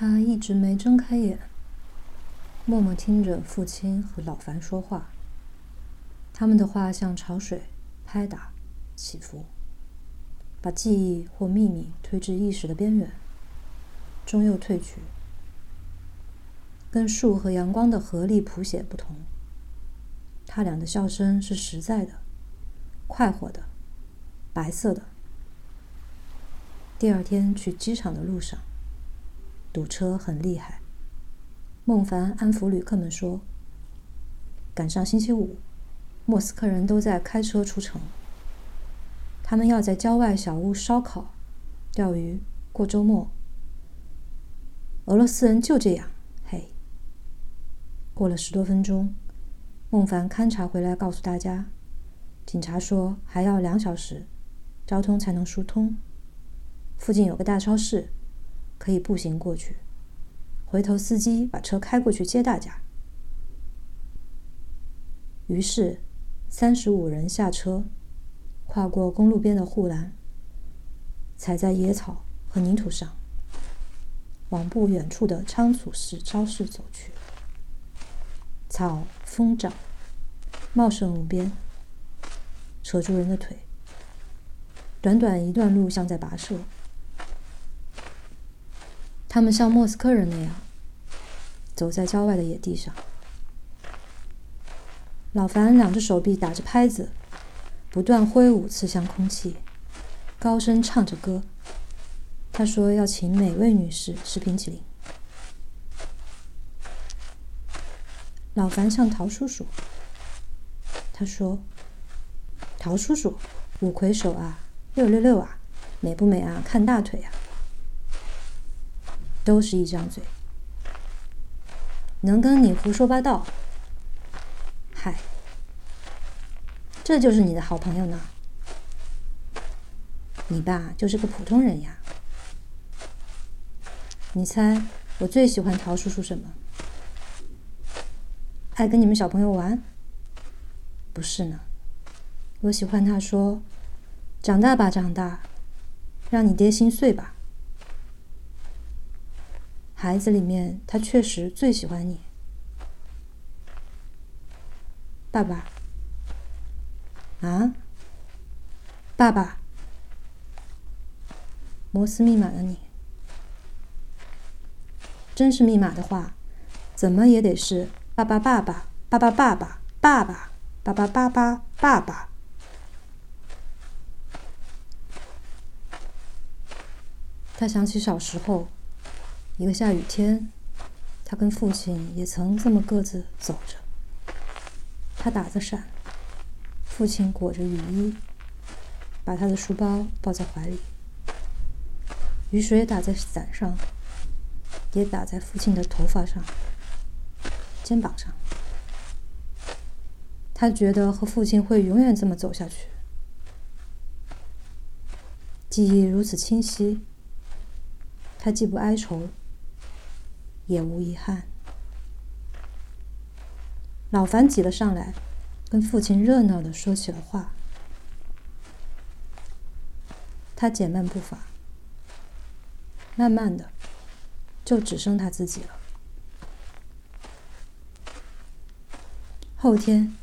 他一直没睁开眼，默默听着父亲和老樊说话。他们的话像潮水，拍打、起伏，把记忆或秘密推至意识的边缘，终又退去。跟树和阳光的合力谱写不同，他俩的笑声是实在的、快活的、白色的。第二天去机场的路上。堵车很厉害。孟凡安抚旅客们说：“赶上星期五，莫斯科人都在开车出城。他们要在郊外小屋烧烤、钓鱼过周末。俄罗斯人就这样，嘿。”过了十多分钟，孟凡勘察回来告诉大家，警察说还要两小时，交通才能疏通。附近有个大超市。可以步行过去，回头司机把车开过去接大家。于是，三十五人下车，跨过公路边的护栏，踩在野草和泥土上，往不远处的仓储式超市走去。草疯长，茂盛无边，扯住人的腿。短短一段路，像在跋涉。他们像莫斯科人那样，走在郊外的野地上。老樊两只手臂打着拍子，不断挥舞，刺向空气，高声唱着歌。他说要请每位女士吃冰淇淋。老樊向陶叔叔，他说：“陶叔叔，五魁首啊，六六六啊，美不美啊？看大腿啊！”都是一张嘴，能跟你胡说八道？嗨，这就是你的好朋友呢。你爸就是个普通人呀。你猜我最喜欢陶叔叔什么？爱跟你们小朋友玩？不是呢，我喜欢他说：“长大吧，长大，让你爹心碎吧。”孩子里面，他确实最喜欢你，爸爸。啊，爸爸，摩斯密码的你，真是密码的话，怎么也得是爸爸爸爸爸爸爸爸爸爸爸爸爸爸爸爸。他想起小时候。一个下雨天，他跟父亲也曾这么各自走着。他打着伞，父亲裹着雨衣，把他的书包抱在怀里。雨水打在伞上，也打在父亲的头发上、肩膀上。他觉得和父亲会永远这么走下去。记忆如此清晰，他既不哀愁。也无遗憾。老樊挤了上来，跟父亲热闹的说起了话。他减慢步伐，慢慢的，就只剩他自己了。后天，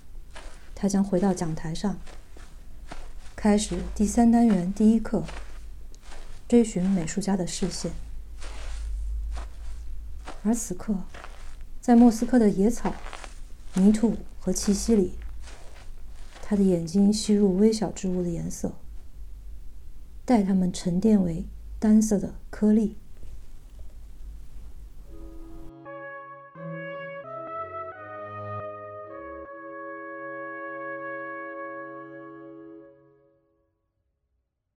他将回到讲台上，开始第三单元第一课，追寻美术家的视线。而此刻，在莫斯科的野草、泥土和气息里，他的眼睛吸入微小之物的颜色，待它们沉淀为单色的颗粒。